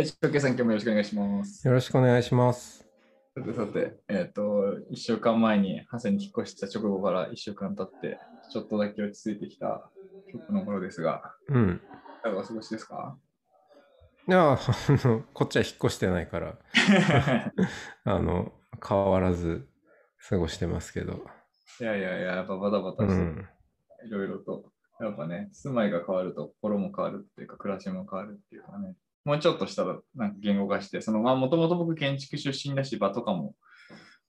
えー、さん、今日もよろしくお願いします。よろしくお願いします。さてさて、えっ、と、1週間前にハセに引っ越した直後から1週間経って、ちょっとだけ落ち着いてきた曲の頃ですが、うん。いかがお過ごしですか？いや、あの、こっちは引っ越してないから、あの、変わらず過ごしてますけど。いやいやいや、やっぱバタバタして、うん。いろいろと、やっぱね、住まいが変わると心も変わるっていうか、暮らしも変わるっていうかね、もうちょっとしたらなんか言語化して、そのまあ、もともと僕建築出身だし、場とかも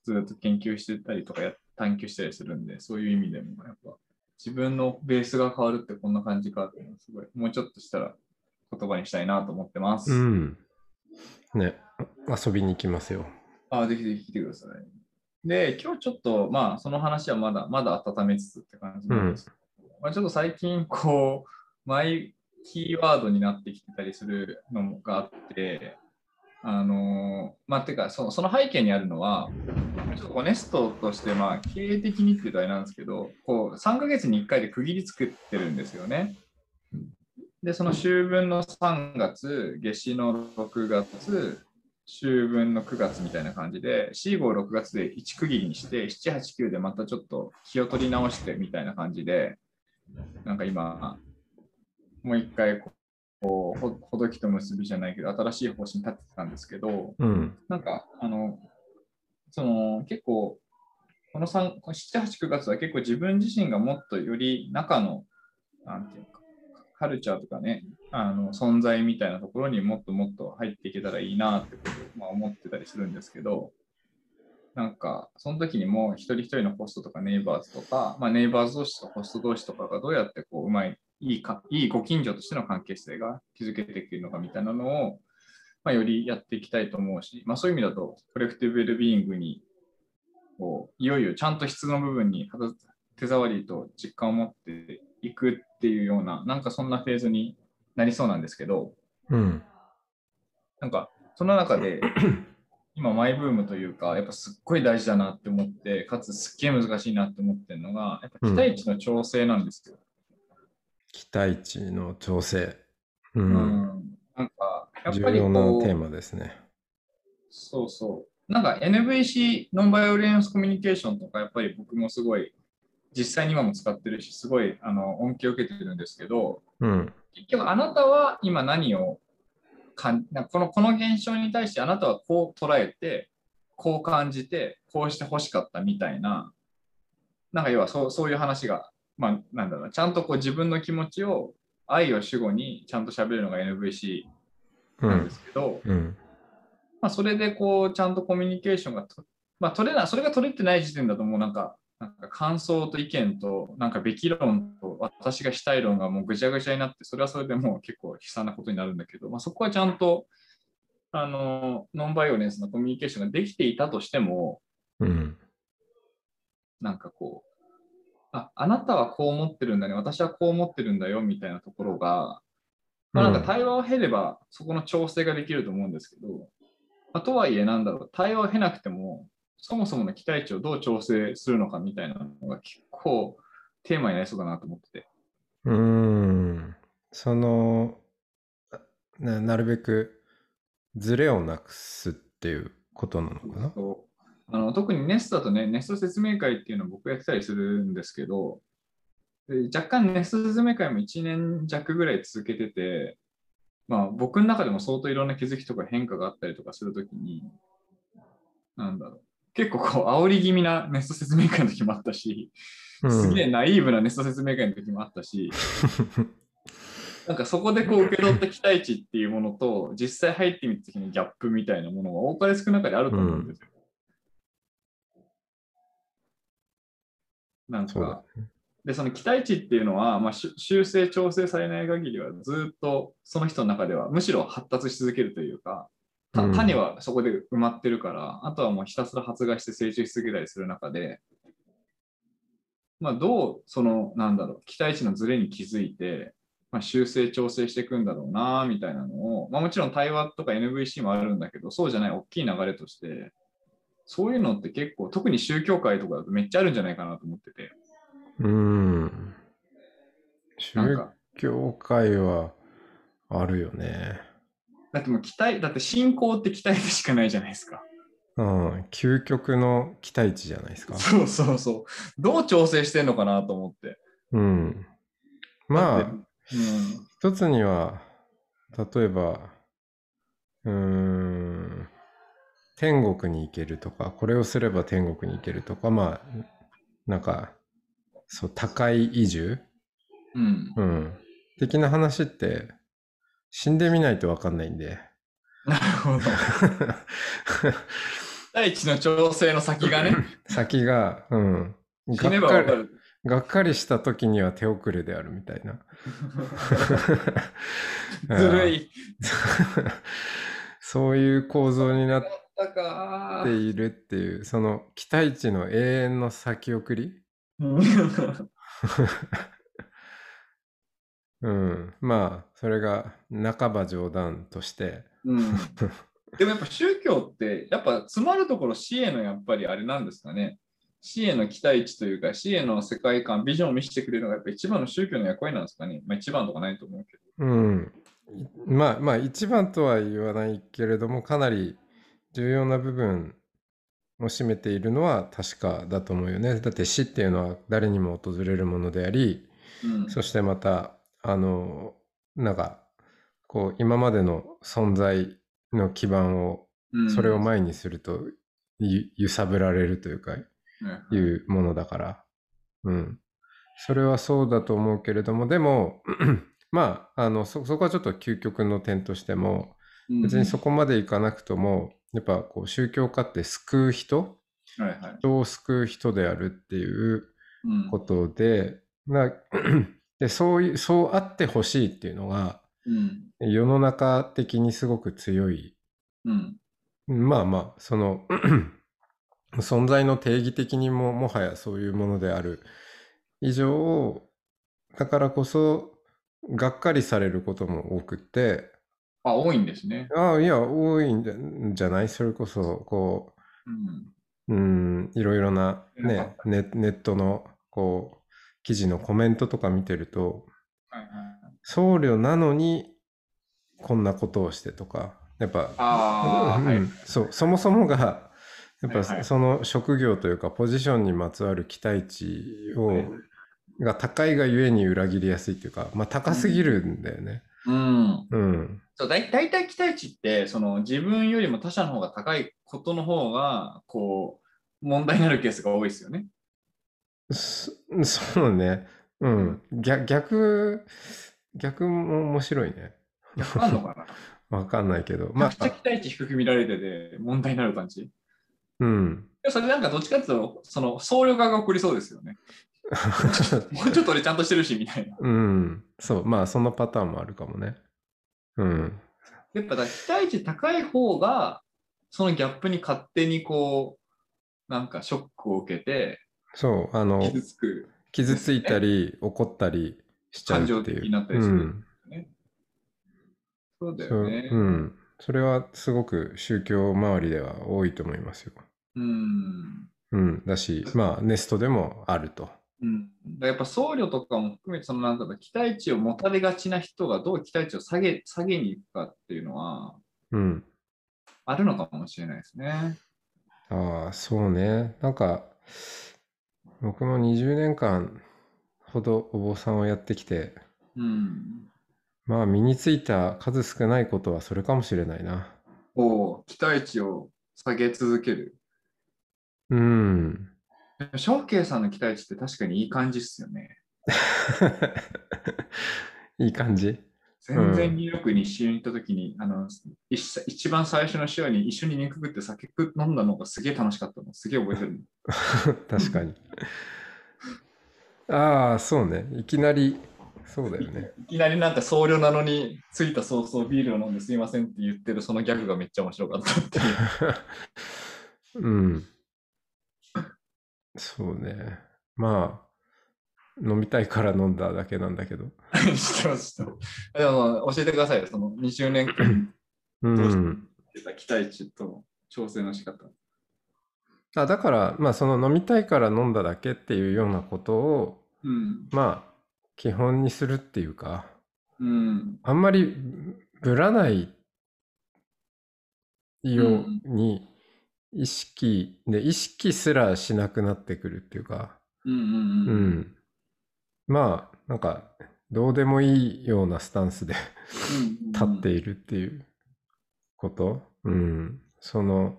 ずっと研究してたりとかや探求したりするんで、そういう意味でも、やっぱ自分のベースが変わるってこんな感じかっていうのはすごい、もうちょっとしたら言葉にしたいなと思ってます。うん。ね、遊びに行きますよ。あぜひぜひ来てください。で、今日ちょっと、まあ、その話はまだ、まだ温めつつって感じなんですけど、まあ、ちょっと最近、こう、マイキーワードになってきてたりするのがあって、あのまあ、てかその、その背景にあるのは、ちょっとこうネストとして、まあ、経営的にっていうとあれなんですけど、こう、3ヶ月に1回で区切り作ってるんですよね。で、その秋分の3月、夏至の6月、秋分の9月みたいな感じで、4、5、6月で1区切りにして、7、8、9でまたちょっと気を取り直してみたいな感じで、なんか今、もう一回こう、ほほどきと結びじゃないけど、新しい方針立ててたんですけど、うん。なんか、あの、その結構、この3 7、8、9月は結構自分自身がもっとより中の、なんていうか、カルチャーとかね、あの存在みたいなところにもっともっと入っていけたらいいなってことを、まあ、思ってたりするんですけど、なんか、その時にも一人一人のホストとかネイバーズとか、まあ、ネイバーズ同士とホスト同士とかがどうやってこううまい、いいか、いいご近所としての関係性が築けていけるのかみたいなのを、まあ、よりやっていきたいと思うし、まあ、そういう意味だと、コレクティブウェルビーイングに、こういよいよちゃんと質の部分に肌手触りと実感を持っていくっていうような、なんかそんなフェーズになりそうなんですけど、うん。なんかその中で、今マイブームというか、やっぱすっごい大事だなって思って、かつすっげえ難しいなって思ってるのが、やっぱ期待値の調整なんですよ。期待値の調整。う。うんんなんか、やっぱ重要りこうなテーマですね。そうそう。なんか NVC、ノンバイオレンスコミュニケーションとか、やっぱり僕もすごい、実際に今も使ってるし、すごいあの恩恵を受けてるんですけど、うん。結局あなたは今何をかんなこの、この現象に対してあなたはこう捉えて、こう感じて、こうして欲しかったみたいな、なんか要はそうそういう話が、まあなんだろうな、ちゃんとこう自分の気持ちを愛を主語にちゃんと喋るのが NVC うんなんで。すけど、うん。まあ、それでこうちゃんとコミュニケーションがと、まあ、取れない、それが取れてない時点だともうなんか、なんか感想と意見と、なんかべき論と私がしたい論がもうぐちゃぐちゃになって、それはそれでもう結構悲惨なことになるんだけど、まあ、そこはちゃんと、あの、ノンバイオレンスのコミュニケーションができていたとしても、うん。なんかこう、あ、あなたはこう思ってるんだね、私はこう思ってるんだよ、みたいなところが、まあ、なんか対話を経れば、そこの調整ができると思うんですけど、まあ、とはいえ、なんだろう、対話を経なくても、そもそもの期待値をどう調整するのかみたいなのが結構テーマになりそうだなと思ってて。うーん。そのな、なるべくズレをなくすっていうことなのかな？そうあの特にネストだとね、ネスト説明会っていうのを僕やってたりするんですけど、で若干ネスト説明会も1年弱ぐらい続けてて、まあ僕の中でも相当いろんな気づきとか変化があったりとかするときに、なんだろう、結構こう煽り気味なネスト説明会の時もあったし、すげえナイーブなネスト説明会の時もあったし、なんかそこでこう受け取った期待値っていうものと、実際入ってみた時のギャップみたいなものが多かれ少なかれあると思うんですよ。なんか、。で、その期待値っていうのは、まあ、し修正、調整されない限りはずっとその人の中ではむしろ発達し続けるというか、種はそこで埋まってるから、あとはもうひたすら発芽して成長し続けたりする中で、まあ、どうその、なんだろう、期待値のズレに気づいて、まあ、修正、調整していくんだろうな、みたいなのを、まあ、もちろん対話とか NVC もあるんだけど、そうじゃない大きい流れとして、そういうのって結構、特に宗教界とかだとめっちゃあるんじゃないかなと思ってて。うん。宗か、教界はあるよね。だってもう期待、だって信仰って期待でしかないじゃないですか。うん。究極の期待値じゃないですか。そうそうそう。どう調整してんのかなと思って。うん。まあうん。一つには、例えば、うーん、天国に行けるとか、これをすれば天国に行けるとか、まあ、なんか、そう、高い移住、うん。うん、的な話って、死んでみないとわかんないんで。なるほど。大地の調整の先がね、先が、うん、かり、ばわかる。がっかりした時には手遅れであるみたいな。ずるい。そういう構造になっだったかているっていう、その期待値の永遠の先送り？うん うん。まあ、それが半ば冗談として、うん。でもやっぱ宗教って、やっぱ詰まるところ死へのやっぱりあれなんですかね。死への期待値というか、死への世界観、ビジョンを見せてくれるのがやっぱ一番の宗教の役割なんですかね。まあ一番とかないと思うけど。うん。いまあ、まあ、一番とは言わないけれども、かなり重要な部分を占めているのは確かだと思うよね。だって死っていうのは誰にも訪れるものであり、うん。そしてまた、あの、なんか、こう、今までの存在の基盤を、うんそれを前にすると、ゆ揺さぶられるというか、はいいうものだから。うん。それはそうだと思うけれども、でも、まあ、あの、そ、そこはちょっと究極の点としても、別にそこまでいかなくとも、やっぱこう宗教家って救う人うんはいはい。人を救う人であるっていううんことで、な でそういう、そうあってほしいっていうのが、うん。世の中的にすごく強い。うん。まあまあ、その、存在の定義的にももはやそういうものである以上、だからこそ、がっかりされることも多くって、あ、多いんですね。ああ、いや、多いんじゃない？それこそ、こうん。う、うん、いろいろな、ね、ネネットの、こう、記事のコメントとか見てると、はいはいはい。僧侶なのに、こんなことをしてとか、やっぱ、ああ、はいうん。そう、そもそもが、やっぱその職業というか、ポジションにまつわる期待値を、はいが高いがゆえに裏切りやすいっていうか、まあ高すぎるんだよね。うん。うん。そうだい大体期待値ってその自分よりも他者の方が高いことの方がこう問題になるケースが多いですよね。そ そうね。うん。逆、逆、逆も面白いね。逆あんのかな？わかんないけど。まあ、期待値低く見られてて問題になる感じ？でうん。もそれなんかどっちかっていうとその僧侶側が起こりそうですよね。も うちょっと俺ちゃんとしてるしみたいな。うん。そう。まあ、そのパターンもあるかもね。うん。やっぱだ期待値高い方がそのギャップに勝手にこうなんかショックを受けてそう。あの、傷つく。傷ついたり、怒ったりしちゃうっていう。感情的になったりするうん。そうだよね。うん。それはすごく宗教周りでは多いと思いますよ。うんうん。だし、まあ、ネストでもあると。うん、やっぱ僧侶とかも含めてそのなんだろう期待値を持たれがちな人がどう期待値を下げ下げに行くかっていうのはうん。あるのかもしれないですね。ああ、そうね。なんか、僕も20年間ほどお坊さんをやってきて、うん。まあ身についた数少ないことはそれかもしれないな。おう期待値を下げ続ける。うん。翔慶さんの期待値って確かにいい感じっすよね。いい感じ？全然ニューヨークに一緒に行った時に、あの一一番最初の週に一緒に肉食って酒食飲んだのがすげえ楽しかったの。すげえ覚えてるの。確かに。ああ、そうね。いきなり、そうだよね。いきなりなんか僧侶なのに、着いた早々ビールを飲んですいませんって言ってるそのギャグがめっちゃ面白かったっていう。うん。そうね。まあ、飲みたいから飲んだだけなんだけど。知ってます、知ってます。でも教えてくださいよ、その20年間うん。出た期待値との調整の仕方。あだから、まあ、その飲みたいから飲んだだけっていうようなことを、うん。まあ、基本にするっていうか、うん。あんまりぶらないように意識で、意識すらしなくなってくるっていうか、うんうんううん。ん。まあ、なんか、どうでもいいようなスタンスで立っているっていうこと？うん。その、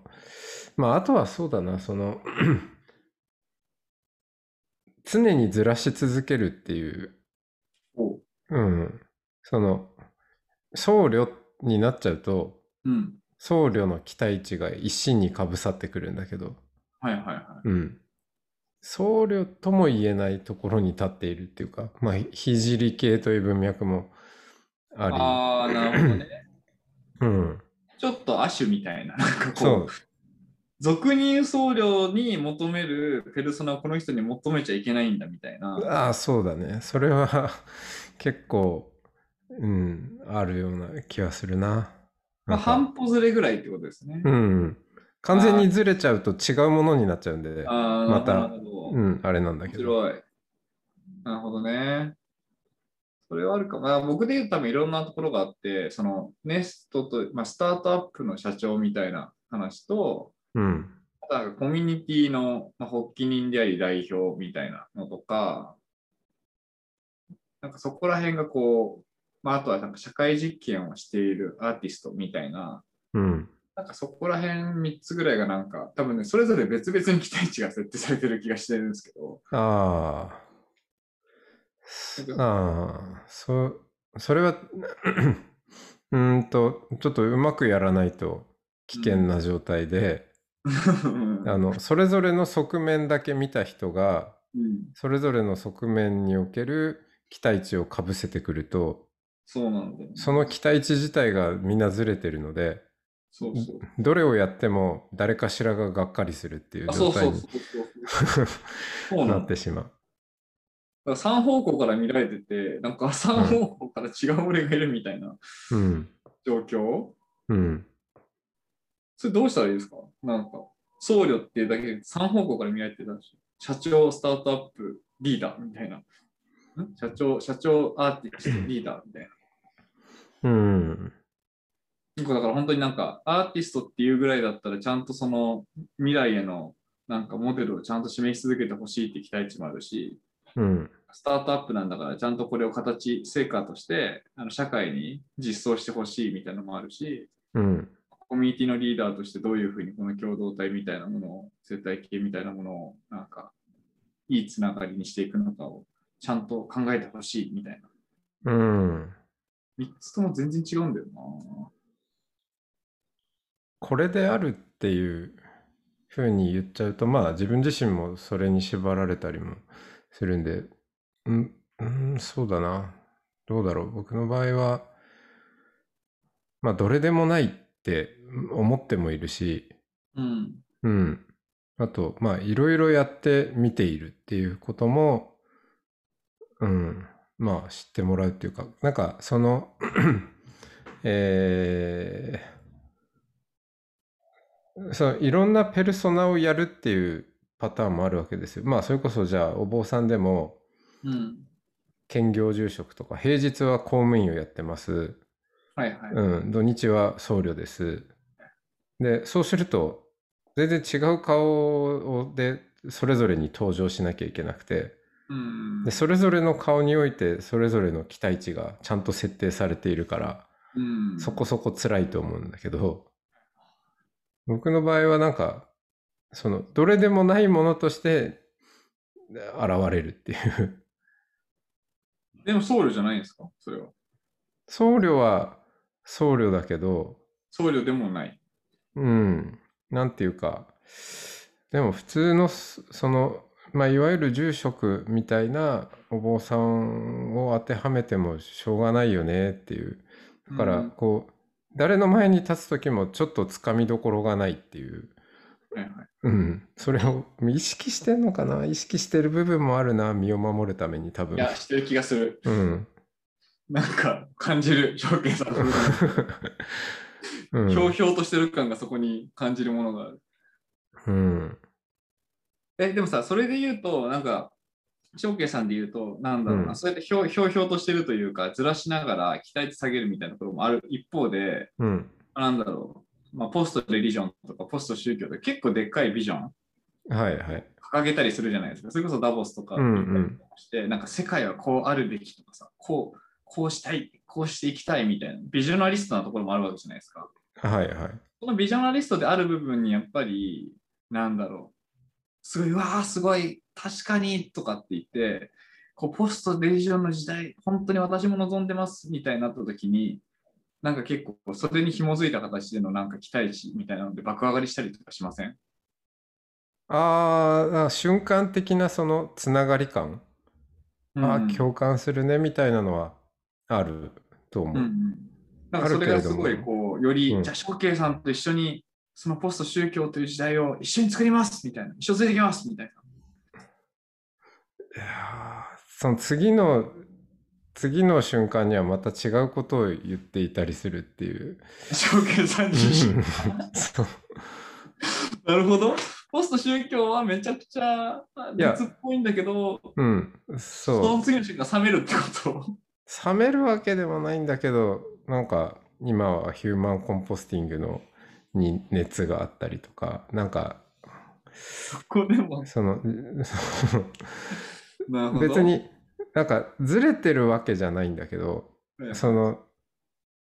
まあ、あとはそうだな、その、常にずらし続けるっていううん。その、僧侶になっちゃうと、うん。僧侶の期待値が一身にかぶさってくるんだけど、はいはいはうん。僧侶とも言えないところに立っているっていうか、まあ、聖系という文脈もい。あり、ああ、なるほどね。うん。ちょっと亜種みたいな、なんかこそうう、俗に言う僧侶に求めるペルソナをこの人に求めちゃいけないんだみたいな。ああ、そうだね。それは 結構、うん、あるような気はするな。まあ、半歩ずれぐらいってことですね。うん。完全にずれちゃうと違うものになっちゃうんで、ああ、またなるほど。うん、あれなんだ面けど。白い。なるほどね。それはあるかも。まあ、僕で言うと多分いろんなところがあって、そのネストと、まあ、スタートアップの社長みたいな話と、うん。あとコミュニティの、まあ、発起人であり代表みたいなのとか、なんかそこら辺がこう、まあ、あとはなんか社会実験をしているアーティストみたいな、うん。なんかそこら辺3つぐらいがなんか、多分ね、それぞれ別々に期待値が設定されてる気がしてるんですけど、ああ。ああ、そ、それは、うーんと、ちょっとうまくやらないと危険な状態で、あの、それぞれの側面だけ見た人が、うん、それぞれの側面における期待値をかぶせてくると、そうなんだよ、ね。その期待値自体がみんなずれてるので、そうそう。どれをやっても誰かしらががっかりするっていう状態にうそうそう。そうなってしまう。だから3方向から見られてて、なんか3方向から違う俺がいるみたいなうん。状況、うん。それどうしたらいいですか？なんか、僧侶っていうだけで3方向から見られてたし、社長、スタートアップ、リーダーみたいな。ん社長、社長、アーティスト、リーダーみたいな。うん。だから本当になんか、アーティストっていうぐらいだったら、ちゃんとその未来へのなんかモデルをちゃんと示し続けてほしいって期待値もあるし、うん。スタートアップなんだから、ちゃんとこれを形、成果としてあの社会に実装してほしいみたいなのもあるし、うん。コミュニティのリーダーとしてどういうふうにこの共同体みたいなものを、生態系みたいなものを、なんか、いいつながりにしていくのかをちゃんと考えてほしいみたいな。うん。3つとも全然違うんだよな。これであるっていうふうに言っちゃうと、まあ自分自身もそれに縛られたりもするんで、うん、うん、そうだな。どうだろう。僕の場合は、まあどれでもないって思ってもいるし、うん。うん。あと、まあいろいろやってみているっていうことも、うん、まあ知ってもらうっていうか、なんかその、えーそういろんなペルソナをやるっていうパターンもあるわけですよ。まあそれこそじゃあお坊さんでもうん。兼業住職とか平日は公務員をやってます。はいはい。うん、土日は僧侶です。で、そうすると全然違う顔でそれぞれに登場しなきゃいけなくてうんでそれぞれの顔においてそれぞれの期待値がちゃんと設定されているからうん。そこそこ辛いと思うんだけど僕の場合はなんかそのどれでもないものとして現れるっていう。でも僧侶じゃないんですか？それは。僧侶は僧侶だけど僧侶でもない。うん。なんていうかでも普通のそそのまあ、いわゆる住職みたいなお坊さんを当てはめてもしょうがないよねっていう。だから、うんこう、誰の前に立つ時もちょっとつかみどころがないっていう。はいはいうん。それを意識してんのかな？意識してる部分もあるな、身を守るために多分い。や、してる気がする。うん。なんか感じる、証券さんのうんひょうひょうとしてる感がそこに感じるものがある。うん。え、でもさ、それで言うと、なんか、証券さんで言うと、なんだろうな、うんそうやってひょうひょうひょうとしてるというか、ずらしながら期待値下げるみたいなところもある一方で、うん。なんだろう、まあ、ポストレリジョンとかポスト宗教とか結構でっかいビジョンはいはい。掲げたりするじゃないですか。それこそダボスとかうんうん行ったりとかして、なんか世界はこうあるべきとかさ、こう、こうしたい、こうしていきたいみたいな、ビジョナリストなところもあるわけじゃないですか。はいはい。そのビジョナリストである部分にやっぱり、なんだろう、すごい、うわあ、すごい、確かにとかって言って、こうポストレリジョンの時代、本当に私も望んでますみたいになった時に、なんか結構それに紐づいた形でのなんか期待値みたいなので爆上がりしたりとかしません？あーあ、瞬間的なそのつながり感？あうんー共感するねみたいなのはあると思う。うんうんなんかそれがすごいこう、より、うんじゃあ、翔慶さんと一緒に、そのポスト宗教という時代を一緒に作りますみたいな、一緒についていきますみたいな。いやーその次の次の瞬間にはまた違うことを言っていたりするっていう。翔慶さん自身。そうなるほど。ポスト宗教はめちゃくちゃ熱っぽいんだけど、うん、そそう。の次の瞬間冷めるってこと？冷めるわけでもないんだけど、なんか今はヒューマンコンポスティングのに熱があったりとか、なんかそこでも。その別。になんかずれてるわけじゃないんだけど、その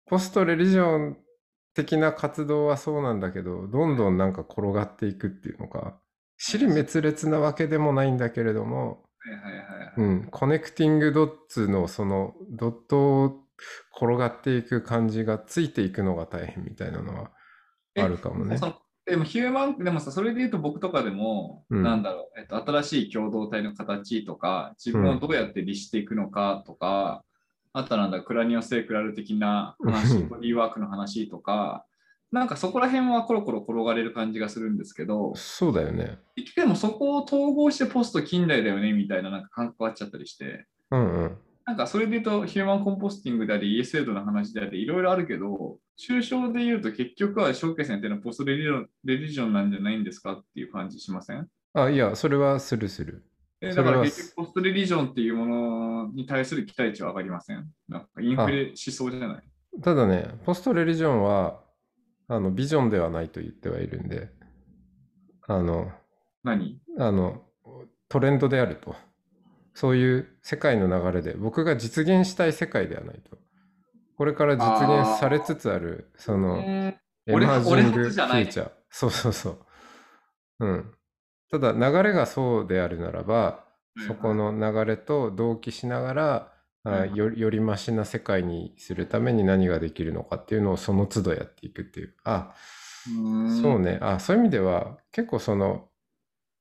ポストレリジョン的な活動はそうなんだけどどんどんなんか転がっていくっていうのか尻滅裂なわけでもないんだけれども、はいはいはいはいうん、コネクティングドッツのそのドットを転がっていく感じがついていくのが大変みたいなのはあるかもねでもヒューマン、でもさ、それで言うと僕とかでも、うんなんだろう、えっと、新しい共同体の形とか、自分をどうやって律していくのかとか、あとはなんだ、クラニオセークラル的な話、うんボディーワークの話とか、なんかそこら辺はコロコロ転がれる感じがするんですけど、そうだよね。でもそこを統合してポスト近代だよねみたいななんか感覚があっちゃったりして、うんうん。なんかそれで言うとヒューマンコンポスティングであり ESL の話でありいろいろあるけど、抽象で言うと結局は小慶線っていうのはポストレリジョンレリジョンなんじゃないんですかっていう感じしません？あ、いや、それはするする。えだから結局ポストレリジョンっていうものに対する期待値は上がりません？なんかインフレしそうじゃない？ただね、ポストレリジョンはあのビジョンではないと言ってはいるんで、あの、何？あの、トレンドであると。そういう世界の流れで、僕が実現したい世界ではないと。これから実現されつつある、その、エマージ俺ングフューチャー。そうそうそう。うん。ただ、流れがそうであるならば、そこの流れと同期しながら、よよりマシな世界にするために何ができるのかっていうのをその都度やっていくっていう。あ、そうね。ね。あ、そういう意味では結構その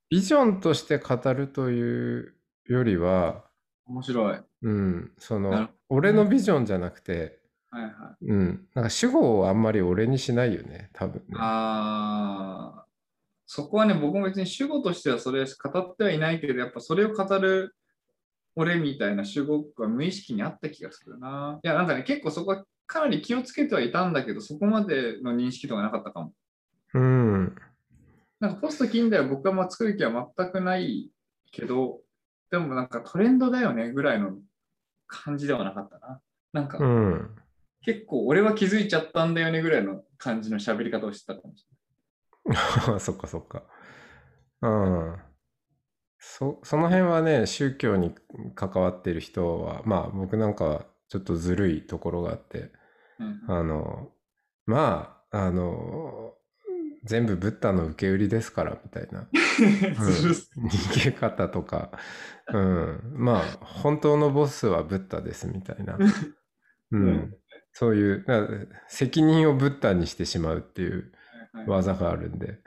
ビジョンとして語るというよりは、面白い。はいうん、その俺のビジョンじゃなくて、はい。うん、なんか主語をあんまり俺にしないよね、多分ね。ああ、そこはね、僕も別に主語としてはそれ語ってはいないけど、やっぱそれを語る俺みたいな主語が無意識にあった気がするな。いや、なんかね、結構そこはかなり気をつけてはいたんだけど、そこまでの認識とかなかったかも。うん、なんかポスト近代は僕はまあ作る気は全くないけど、でもなんかトレンドだよねぐらいの感じではなかったな。なんかうん。結構俺は気づいちゃったんだよねぐらいの感じの喋り方をしてたかもし そっかそっか。うん。そ、その辺はね、宗教に関わってる人は、まあ僕なんかはちょっとずるいところがあって、れない。あの、まあ、あの、全部ブッダの受け売りですからみたいな、うん、逃げ方とか、うん、まあ本当のボスはブッダですみたいな、ううん。ん、そういうな責任をブッダにしてしまうっていうはい技があるんで、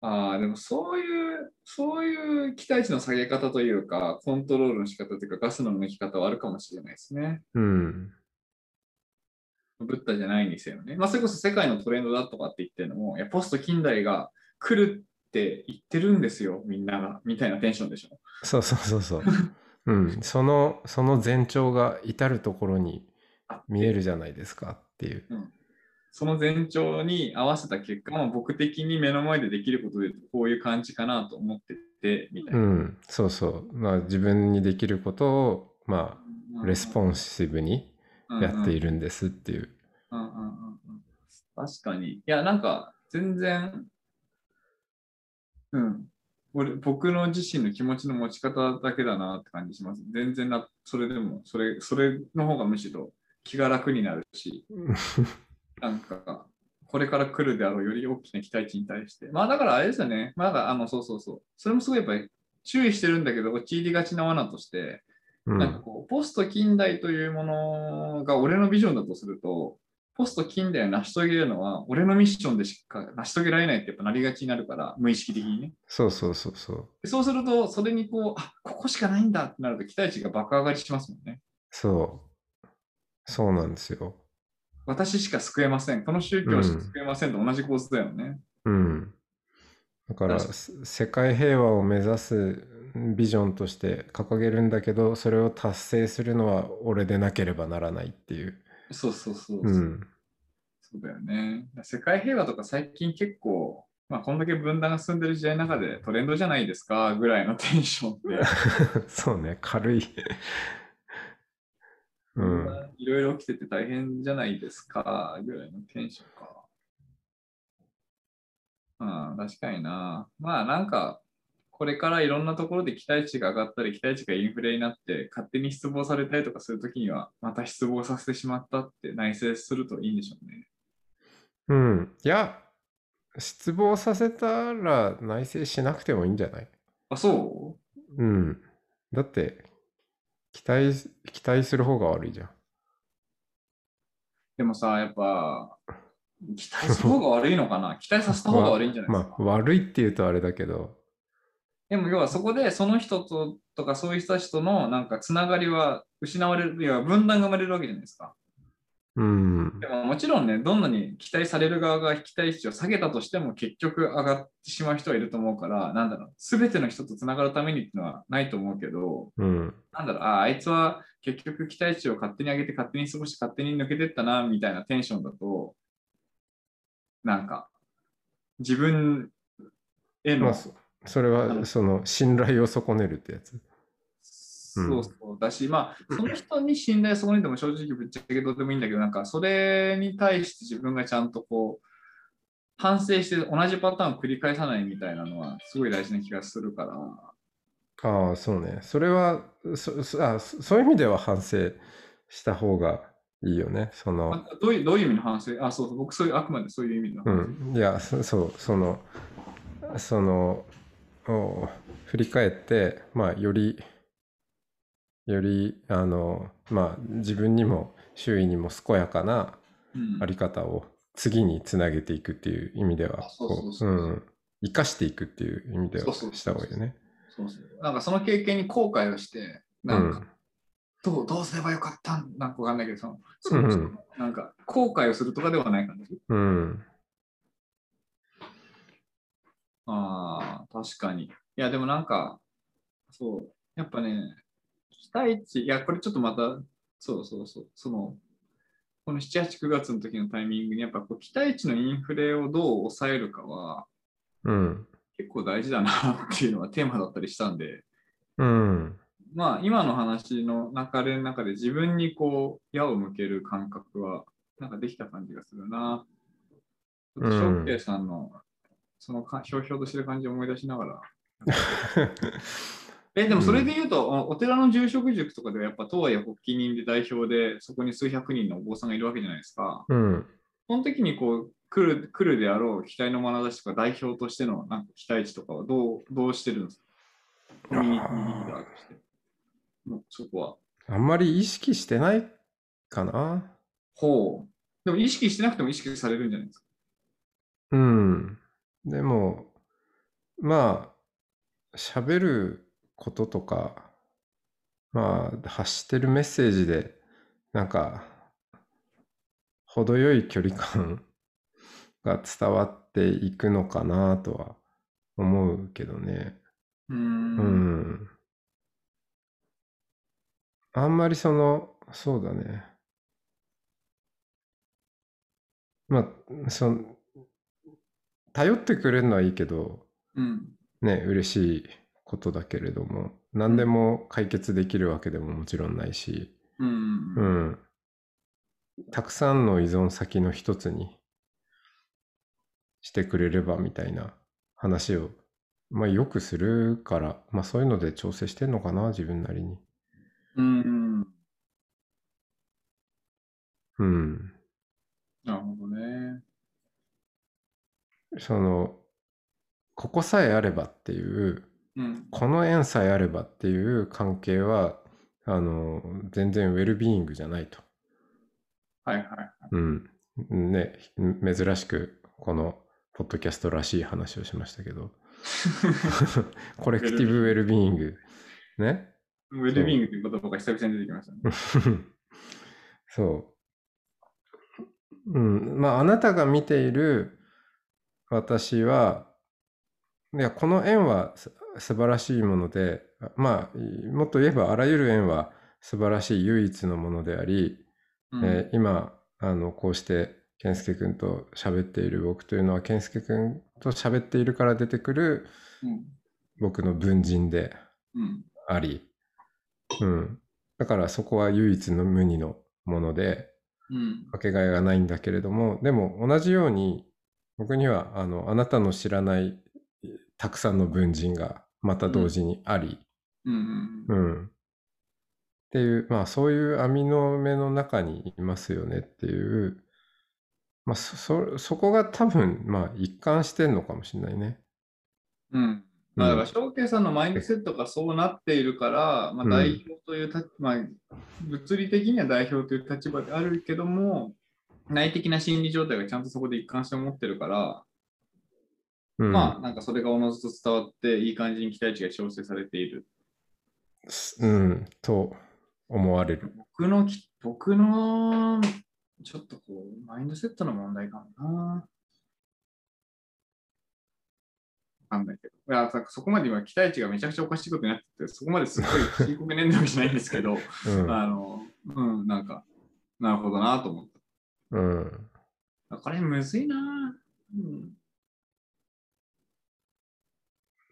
ああ、でもそういう、そういう期待値の下げ方というか、コントロールの仕方というか、ガスの抜き方はあるかもしれないですね。うん。ブッダじゃないにせよね。まあ、それこそ世界のトレンドだとかって言ってるのも、いや、ポスト近代が来るって言ってるんですよ、みんなが、みたいなテンションでしょ。そうそうそうそう。うん。その、その前兆が至るところにあ見えるじゃないですかっていう。その前兆に合わせた結果、まあ、僕的に目の前でできることでこういう感じかなと思ってて、みたいな。ん。そうそう。まあ自分にできることを、まあ、レスポンシブにやっている。るんですっていう。うんうんうんうん確かに。いや、なんか、全然、うん。俺、僕の自身の気持ちの持ち方だけだなって感じします。全然な、それでも、それ、それの方がむしろ気が楽になるし、なんか、これから来るであろうより大きな期待値に対して。まあだからあれですよね。まあだあの、そうそうそう。それもすごいやっぱり注意してるんだけど、陥りがちな罠として、うんなんかこう、ポスト近代というものが俺のビジョンだとすると、ポスト近代を成し遂げるのは、俺のミッションでしか成し遂げられないってやっぱなりがちになるから、無意識的にね。そうそうそうそう。でそうすると、それにこう、あここしかないんだってなると期待値が爆上がりしますもんね。そう。そうなんですよ。私しか救えません。この宗教しか救えませんと同じ構図だよね。うん。だから、確かせ世界平和を目指すビジョンとして掲げるんだけど、それを達成するのは俺でなければならないっていう。そうそうそう。うん。そうだよね。世界平和とか最近結構、まあ、こんだけ分断が進んでる時代の中でトレンドじゃないですかぐらいのテンションで、そうね、軽い。うん。いろいろ起きてて大変じゃないですかぐらいのテンションか。うん、確かにな。まあなんか、これからいろんなところで期待値が上がったり、期待値がインフレになって、勝手に失望されたりとかするときには、また失望させてしまったって内省するといいんでしょうね。うん。いや、失望させたら内省しなくてもいいんじゃない？あ、そう？うん。だって、期待、期待する方が悪いじゃん。でもさ、やっぱ、期待する方が悪いのかな？期待させた方が悪いんじゃないですか？まあ、悪いって言うとあれだけど、でも要はそこでその人ととかそういう人たちとのなんかつながりは失われる、いや分断が生まれるわけじゃないですか。うんで。ももちろんね、どんなに期待される側が期待値を下げたとしても結局上がってしまう人はいると思うから、なんだろう、すべての人とつながるためにっていうのはないと思うけど、うん。なんだろう、ああいつは結局期待値を勝手に上げて勝手に過ごして勝手に抜けてったな、みたいなテンションだと、なんか、自分への、まあ、そそれは、その、信頼を損ねるってやつ？そうそうだし、まあ、その人に信頼を損ねても正直ぶっちゃけどうでもいいんだけど、なんかそれに対して自分がちゃんとこう、反省して同じパターンを繰り返さないみたいなのはすごい大事な気がするから、ああ、そうね。それは、そそあそそういう意味では反省した方がいいよね。その、あどういうどういう意味の反省？あ、そうそう、僕そういう、あくまでそういう意味のう。ん。いや、そそう、その、その、お振り返って、まあ、より、より、あの、まあ、自分にも周囲にも健やかなうんあり方を次につなげていくっていう意味では生かしていくっていう意味ではした方がいいよね。そうそうなんかその経験に後悔をして、うなんか、ん。どうどうすればよかったん？なんかわかんないけど、そのそのうんなんか後悔をするとかではない感じ？うん。ああ、確かに。いや、でもなんか、そう、やっぱね、期待値、いや、これちょっとまた、そうそうそう、その、この7、8、9月の時のタイミングに、やっぱこう期待値のインフレをどう抑えるかは、うん。結構大事だなっていうのがテーマだったりしたんで、うん。まあ、今の話の流れの中で自分にこう、矢を向ける感覚は、なんかできた感じがするな。ちょっと翔平さんの、そのかひょうひょうとしてる感じを思い出しながら。え、でもそれで言うと、おお寺の住職塾とかではやっぱ、東亜発起人で代表で、そこに数百人のお坊さんがいるわけじゃないですか。うん。その時にこう、来る、来るであろう期待の眼差しとか代表としてのなんか期待値とかはどう、どうしてるんですか？コミュニティリーダーとして。もうそこは。あんまり意識してないかな。ほう。でも意識してなくても意識されるんじゃないですか？うん。でも、まあ、喋ることとか、まあ、発してるメッセージで、なんか、程よい距離感 が伝わっていくのかなとは思うけどね。うー。うんん。あんまりその、そうだね。まあ、その、頼ってくれるのはいいけど、うん。ね、嬉しいことだけれども、何でも解決できるわけでももちろんないし、うん。う。ん。たくさんの依存先の一つにしてくれればみたいな話を、まあよくするから、まあそういうので調整してんのかな、自分なりに。うん。うん。なるほどね。その、ここさえあればっていう、うん。この縁さえあればっていう関係は、あの、全然ウェルビーイングじゃないと。はいはい。うん。ね、珍しく、この、ポッドキャストらしい話をしましたけど、コレクティブウェルビーイング。ね。ウェルビーイングという言葉が久々に出てきましたね。そう。うん。まあ、あなたが見ている私は、いや、この縁はす素晴らしいもので、まあ、もっと言えばあらゆる縁は素晴らしい唯一のものであり、うんえー今、あの、こうして、健介くんと喋っている僕というのは、健介くんと喋っているから出てくるうん。僕の文人でうん。あり、うん。だからそこは唯一の無二のもので、うん。かけがえがないんだけれども、でも同じように、僕には、あの、あなたの知らないたくさんの文人がまた同時にあり、うん。ううん。ん。っていう、まあそういう網の目の中にいますよねっていう、まあそ、そ、そこが多分、まあ一貫してんのかもしれないね。うん。まあ、だから、翔平さんのマインドセットがそうなっているから、まあ、うん代表という立、まあ、物理的には代表という立場であるけども、内的な心理状態がちゃんとそこで一貫して持ってるから、うん。まあ、なんかそれがおのずと伝わって、いい感じに期待値が調整されている。うん、と思われる。僕のき、僕の、ちょっとこう、マインドセットの問題かもな。わかんないけど。いや、そこまで今、期待値がめちゃくちゃおかしいことになってて、そこまですっごい深刻に念頭じゃないんですけど、うん。あの、うん、なんか、なるほどなと思っうん。た。これむずいな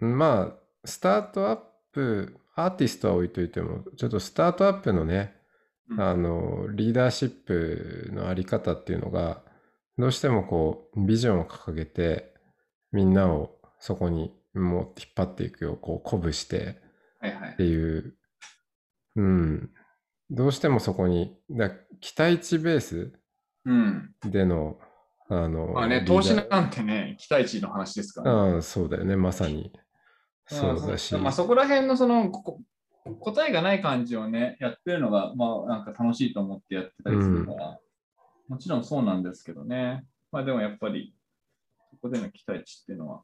うん。まあ、スタートアップ、アーティストは置いといても、ちょっとスタートアップのね、うんあの、リーダーシップのあり方っていうのが、どうしてもこう、ビジョンを掲げて、みんなをそこにもう引っ張っていくよう、こう、鼓舞してはいはいって。いう、うん、どうしてもそこに、だ期待値ベースうん。での、あの、まあね、投資なんてね、期待値の話ですから、ね。ああ、そうだよね、まさに。そうだし。まあ、そこら辺のその答えがない感じをね、やってるのが、まあ、なんか楽しいと思ってやってたりするから、もちろんそうなんですけどね。まあでもやっぱり、そこでの期待値っていうのは、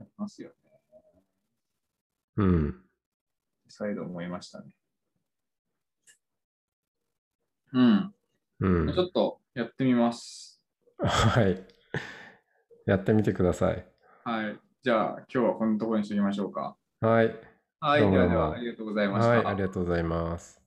ありますよね。うん。再度思いましたね。うん。うんち。ょっとやってみます。はい。やってみてください。はい。じゃあ、今日はこのところにしておきましょうか。はい。はい。ではでは、ありがとうございました。はい、ありがとうございます。